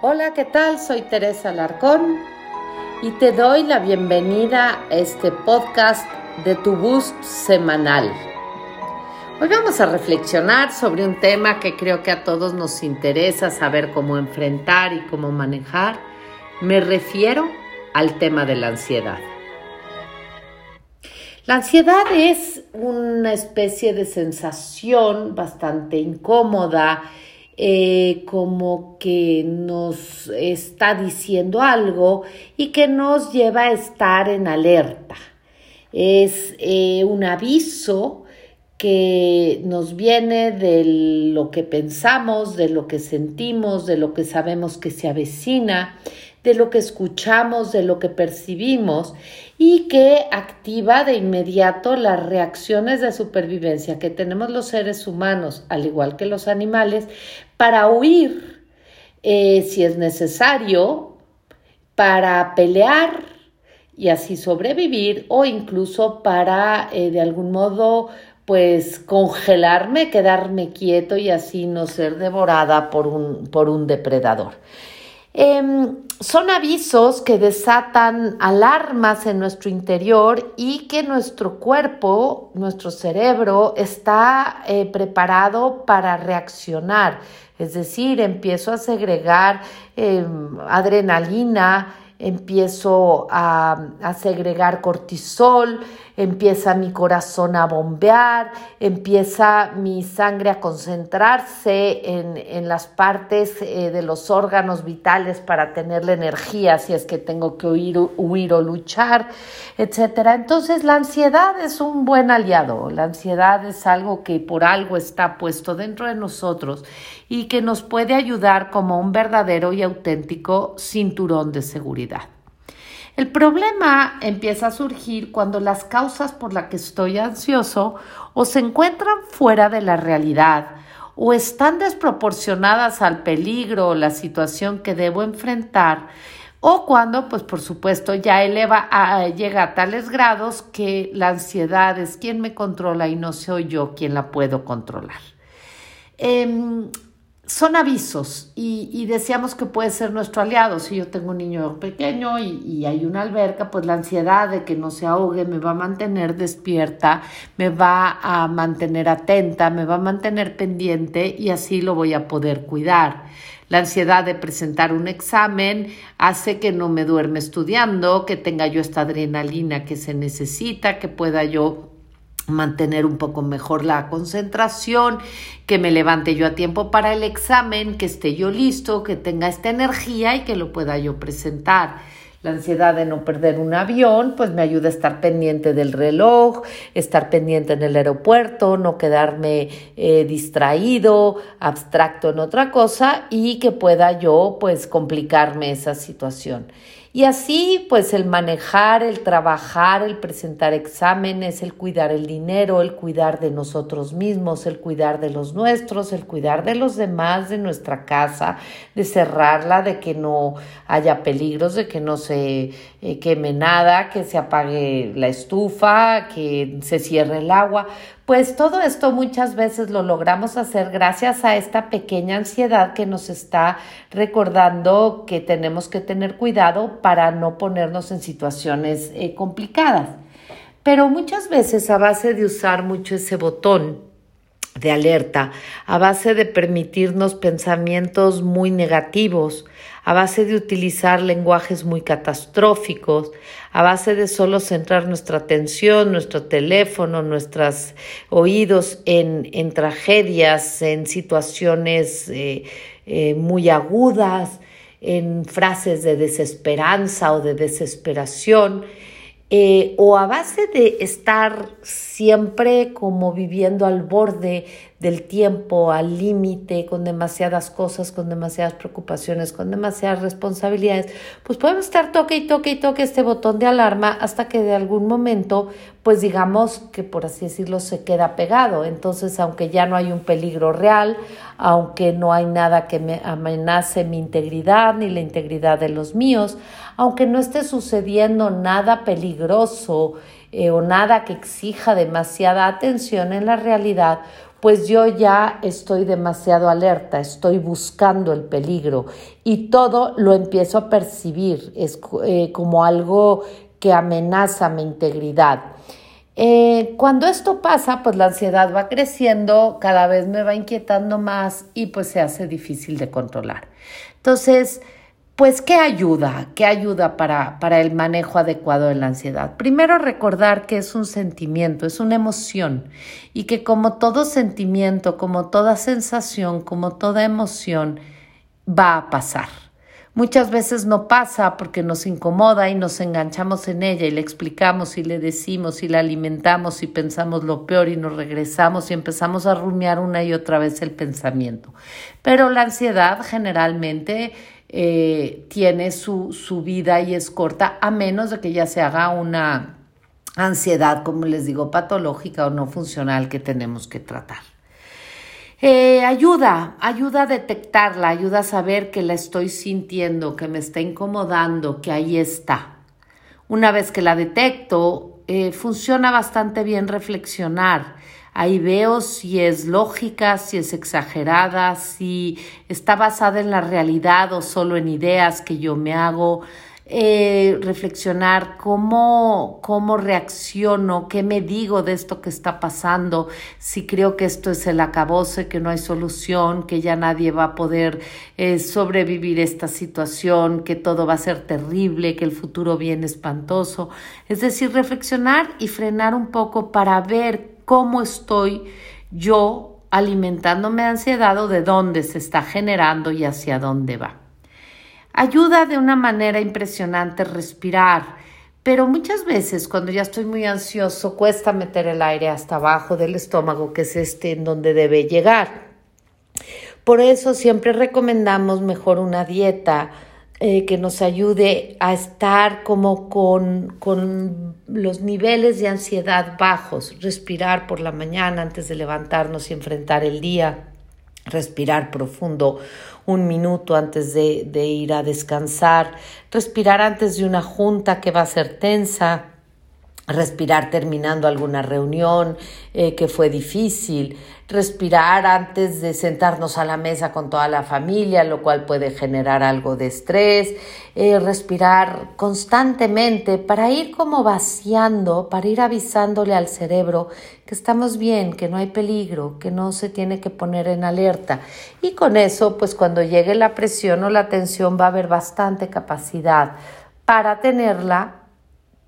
Hola, ¿qué tal? Soy Teresa Larcón y te doy la bienvenida a este podcast de tu boost semanal. Hoy vamos a reflexionar sobre un tema que creo que a todos nos interesa saber cómo enfrentar y cómo manejar. Me refiero al tema de la ansiedad. La ansiedad es una especie de sensación bastante incómoda, eh, como que nos está diciendo algo y que nos lleva a estar en alerta. Es eh, un aviso que nos viene de lo que pensamos, de lo que sentimos, de lo que sabemos que se avecina, de lo que escuchamos, de lo que percibimos y que activa de inmediato las reacciones de supervivencia que tenemos los seres humanos, al igual que los animales, para huir eh, si es necesario, para pelear y así sobrevivir o incluso para eh, de algún modo pues congelarme, quedarme quieto y así no ser devorada por un, por un depredador. Em, son avisos que desatan alarmas en nuestro interior y que nuestro cuerpo, nuestro cerebro está eh, preparado para reaccionar. Es decir, empiezo a segregar em, adrenalina, empiezo a, segregar cortisol, empieza mi corazón a bombear, empieza mi sangre a concentrarse en, las partes eh, de los órganos vitales para tener la energía si es que tengo que huir, huir o luchar, etc. Entonces la ansiedad es un buen aliado, la ansiedad es algo que por algo está puesto dentro de nosotros y que nos puede ayudar como un verdadero y auténtico cinturón de seguridad. El problema empieza a surgir cuando las causas por las que estoy ansioso o se encuentran fuera de la realidad o están desproporcionadas al peligro o la situación que debo enfrentar o cuando, pues por supuesto, ya eleva a, llega a tales grados que la ansiedad es quien me controla y no soy yo quien la puedo controlar. Em, son avisos y, decíamos que puede ser nuestro aliado. Si yo tengo un niño pequeño y, hay una alberca, pues la ansiedad de que no se ahogue me va a mantener despierta, me va a mantener atenta, me va a mantener pendiente y así lo voy a poder cuidar. La ansiedad de presentar un examen hace que no me duerme estudiando, que tenga yo esta adrenalina que se necesita, que pueda yo mantener un poco mejor la concentración, que me levante yo a tiempo para el examen, que esté yo listo, que tenga esta energía y que lo pueda yo presentar. La ansiedad de no perder un avión, pues me ayuda a estar pendiente del reloj, estar pendiente en el aeropuerto, no quedarme eh, distraído, abstracto en otra cosa y que pueda yo pues complicarme esa situación. Y así, pues el manejar, el trabajar, el presentar exámenes, el cuidar el dinero, el cuidar de nosotros mismos, el cuidar de los nuestros, el cuidar de los demás, de nuestra casa, de cerrarla, de que no haya peligros, de que no se eh, queme nada, que se apague la estufa, que se cierre el agua. Pues todo esto muchas veces lo logramos hacer gracias a esta pequeña ansiedad que nos está recordando que tenemos que tener cuidado para no ponernos en situaciones eh, complicadas. Pero muchas veces a base de usar mucho ese botón, de alerta, a base de permitirnos pensamientos muy negativos, a base de utilizar lenguajes muy catastróficos, a base de solo centrar nuestra atención, nuestro teléfono, nuestros oídos en, en tragedias, en situaciones eh, eh, muy agudas, en frases de desesperanza o de desesperación, eh, o a base de estar siempre como viviendo al borde del tiempo, al límite, con demasiadas cosas, con demasiadas preocupaciones, con demasiadas responsabilidades, pues podemos estar toque y toque y toque este botón de alarma hasta que de algún momento, pues digamos que por así decirlo, se queda pegado. Entonces, aunque ya no hay un peligro real, aunque no hay nada que me amenace mi integridad ni la integridad de los míos, aunque no esté sucediendo nada peligroso, eh, o nada que exija demasiada atención en la realidad, pues yo ya estoy demasiado alerta, estoy buscando el peligro y todo lo empiezo a percibir eh, como algo que amenaza mi integridad. Eh, cuando esto pasa, pues la ansiedad va creciendo, cada vez me va inquietando más y pues se hace difícil de controlar. Entonces, pues, ¿qué ayuda? ¿Qué ayuda para, para el manejo adecuado de la ansiedad? Primero, recordar que es un sentimiento, es una emoción y que como todo sentimiento, como toda sensación, como toda emoción, va a pasar. Muchas veces no pasa porque nos incomoda y nos enganchamos en ella y le explicamos y le decimos y la alimentamos y pensamos lo peor y nos regresamos y empezamos a rumiar una y otra vez el pensamiento. Pero la ansiedad generalmente eh, tiene su, su vida y es corta, a menos de que ya se haga una ansiedad, como les digo, patológica o no funcional que tenemos que tratar. Eh, ayuda, ayuda a detectarla, ayuda a saber que la estoy sintiendo, que me está incomodando, que ahí está. Una vez que la detecto, eh, funciona bastante bien reflexionar Ahí veo si es lógica, si es exagerada, si está basada en la realidad o solo en ideas que yo me hago. Eh, reflexionar cómo, cómo reacciono, qué me digo de esto que está pasando, si creo que esto es el acabose, que no hay solución, que ya nadie va a poder eh, sobrevivir esta situación, que todo va a ser terrible, que el futuro viene espantoso. Es decir, reflexionar y frenar un poco para ver cómo estoy yo alimentándome de ansiedad o de dónde se está generando y hacia dónde va. Ayuda de una manera impresionante respirar, pero muchas veces cuando ya estoy muy ansioso cuesta meter el aire hasta abajo del estómago, que es este en donde debe llegar. Por eso siempre recomendamos mejor una dieta eh, que nos ayude a estar como con, con los niveles de ansiedad bajos, respirar por la mañana antes de levantarnos y enfrentar el día, respirar profundo un minuto antes de, de ir a descansar, respirar antes de una junta que va a ser tensa, respirar terminando alguna reunión eh, que fue difícil, respirar antes de sentarnos a la mesa con toda la familia, lo cual puede generar algo de estrés, eh, respirar constantemente para ir como vaciando, para ir avisándole al cerebro que estamos bien, que no hay peligro, que no se tiene que poner en alerta. Y con eso, pues cuando llegue la presión o la tensión va a haber bastante capacidad para tenerla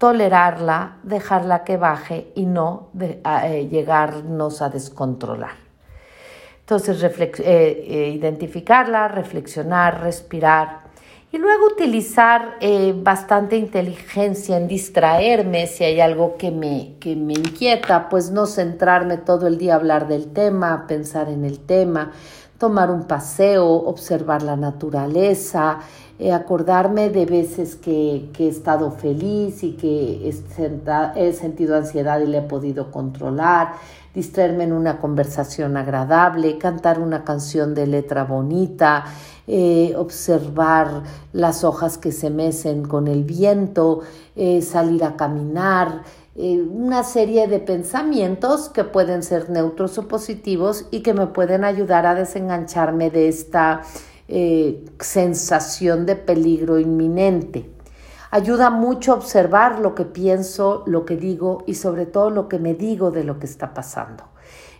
tolerarla, dejarla que baje y no eh, llegarnos a descontrolar. Entonces, eh, eh, identificarla, reflexionar, respirar y luego utilizar bastante inteligencia en distraerme si hay algo que me, que me inquieta, pues no centrarme todo el día a hablar del tema, pensar en el tema, tomar un paseo, observar la naturaleza, eh, acordarme de veces que, he estado feliz y que he, sentido ansiedad y le he podido controlar, distraerme en una conversación agradable, cantar una canción de letra bonita, eh, observar las hojas que se mecen con el viento, eh, salir a caminar, una serie de pensamientos que pueden ser neutros o positivos y que me pueden ayudar a desengancharme de esta eh, sensación de peligro inminente. Ayuda mucho a observar lo que pienso, lo que digo y sobre todo lo que me digo de lo que está pasando.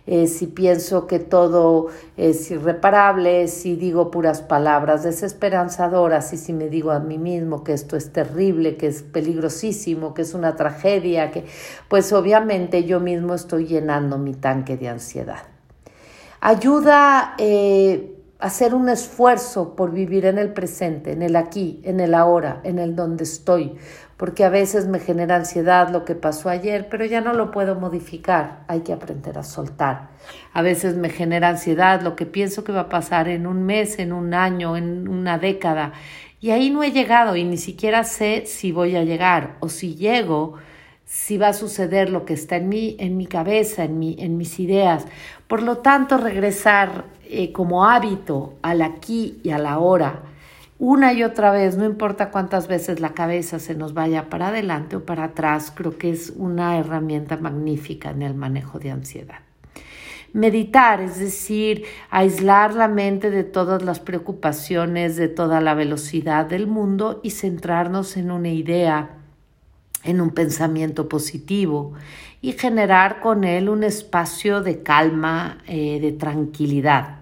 Eh, si pienso que todo es irreparable, si digo puras palabras desesperanzadoras y si me digo a mí mismo que esto es terrible, que es peligrosísimo, que es una tragedia, que pues obviamente yo mismo estoy llenando mi tanque de ansiedad. Ayuda eh, hacer un esfuerzo por vivir en el presente, en el aquí, en el ahora, en el donde estoy, porque a veces me genera ansiedad lo que pasó ayer, pero ya no lo puedo modificar, hay que aprender a soltar. A veces me genera ansiedad lo que pienso que va a pasar en un mes, en un año, en una década, y ahí no he llegado y ni siquiera sé si voy a llegar o si llego, si va a suceder lo que está en mí, en mi cabeza, en, mi, en mis ideas. Por lo tanto, regresar eh, como hábito al aquí y a la hora, una y otra vez, no importa cuántas veces la cabeza se nos vaya para adelante o para atrás, creo que es una herramienta magnífica en el manejo de ansiedad. meditar, es decir, aislar la mente de todas las preocupaciones, de toda la velocidad del mundo y centrarnos en una idea, en un pensamiento positivo y generar con él un espacio de calma, eh, de tranquilidad.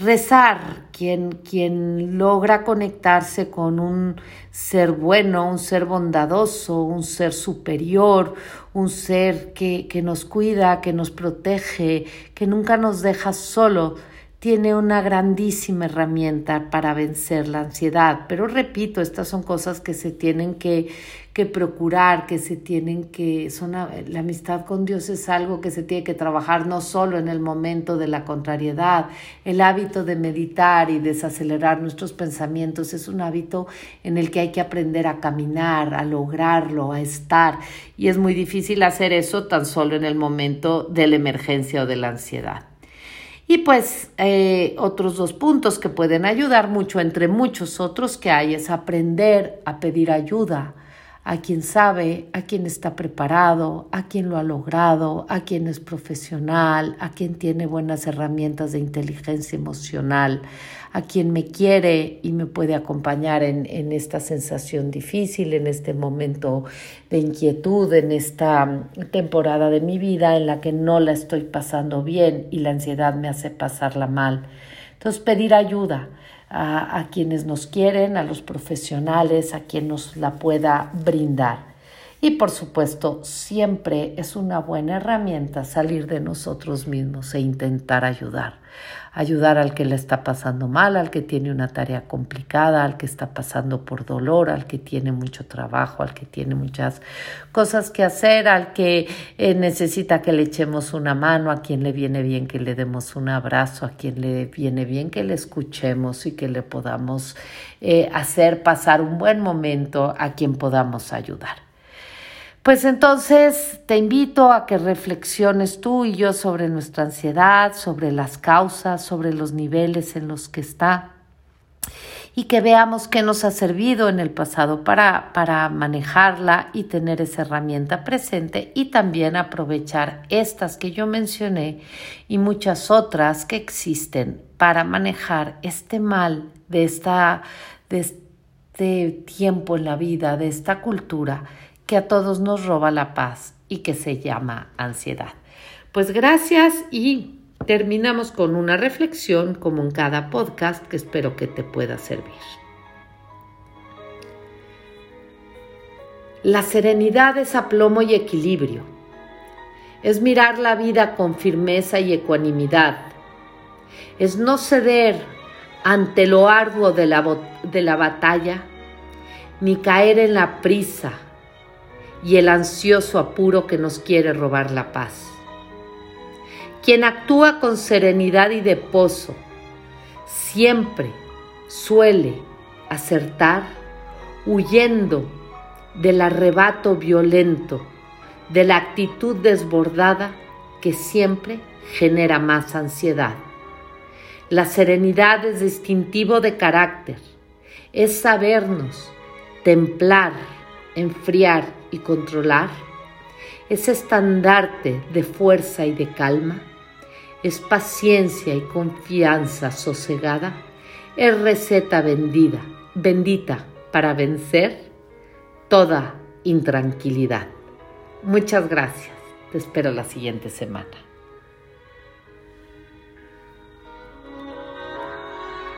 Rezar, quien, quien logra conectarse con un ser bueno, un ser bondadoso, un ser superior, un ser que, que nos cuida, que nos protege, que nunca nos deja solo, tiene una grandísima herramienta para vencer la ansiedad. Pero repito, estas son cosas que se tienen que, que procurar, que se tienen que, son, la amistad con Dios es algo que se tiene que trabajar no solo en el momento de la contrariedad, el hábito de meditar y desacelerar nuestros pensamientos es un hábito en el que hay que aprender a caminar, a lograrlo, a estar. Y es muy difícil hacer eso tan solo en el momento de la emergencia o de la ansiedad. Y pues eh, otros dos puntos que pueden ayudar mucho, entre muchos otros que hay, es aprender a pedir ayuda, a quien sabe, a quien está preparado, a quien lo ha logrado, a quien es profesional, a quien tiene buenas herramientas de inteligencia emocional, a quien me quiere y me puede acompañar en, en esta sensación difícil, en este momento de inquietud, en esta temporada de mi vida en la que no la estoy pasando bien y la ansiedad me hace pasarla mal. Entonces, pedir ayuda a, quienes nos quieren, a los profesionales, a quien nos la pueda brindar. Y por supuesto, siempre es una buena herramienta salir de nosotros mismos e intentar ayudar. Ayudar al que le está pasando mal, al que tiene una tarea complicada, al que está pasando por dolor, al que tiene mucho trabajo, al que tiene muchas cosas que hacer, al que eh, necesita que le echemos una mano, a quien le viene bien que le demos un abrazo, a quien le viene bien que le escuchemos y que le podamos eh, hacer pasar un buen momento, a quien podamos ayudar. Pues entonces te invito a que reflexiones tú y yo sobre nuestra ansiedad, sobre las causas, sobre los niveles en los que está y que veamos qué nos ha servido en el pasado para, para manejarla y tener esa herramienta presente y también aprovechar estas que yo mencioné y muchas otras que existen para manejar este mal de, esta, de este tiempo en la vida, de esta cultura que a todos nos roba la paz y que se llama ansiedad. Pues gracias y terminamos con una reflexión como en cada podcast que espero que te pueda servir. La serenidad es aplomo y equilibrio. Es mirar la vida con firmeza y ecuanimidad. Es no ceder ante lo arduo de la, de la batalla, ni caer en la prisa y el ansioso apuro que nos quiere robar la paz. Quien actúa con serenidad y de pozo siempre suele acertar huyendo del arrebato violento, de la actitud desbordada que siempre genera más ansiedad. La serenidad es distintivo de carácter, es sabernos templar, enfriar y controlar, ese estandarte de fuerza y de calma, es paciencia y confianza sosegada, es receta vendida, bendita para vencer toda intranquilidad. Muchas gracias. Te espero la siguiente semana.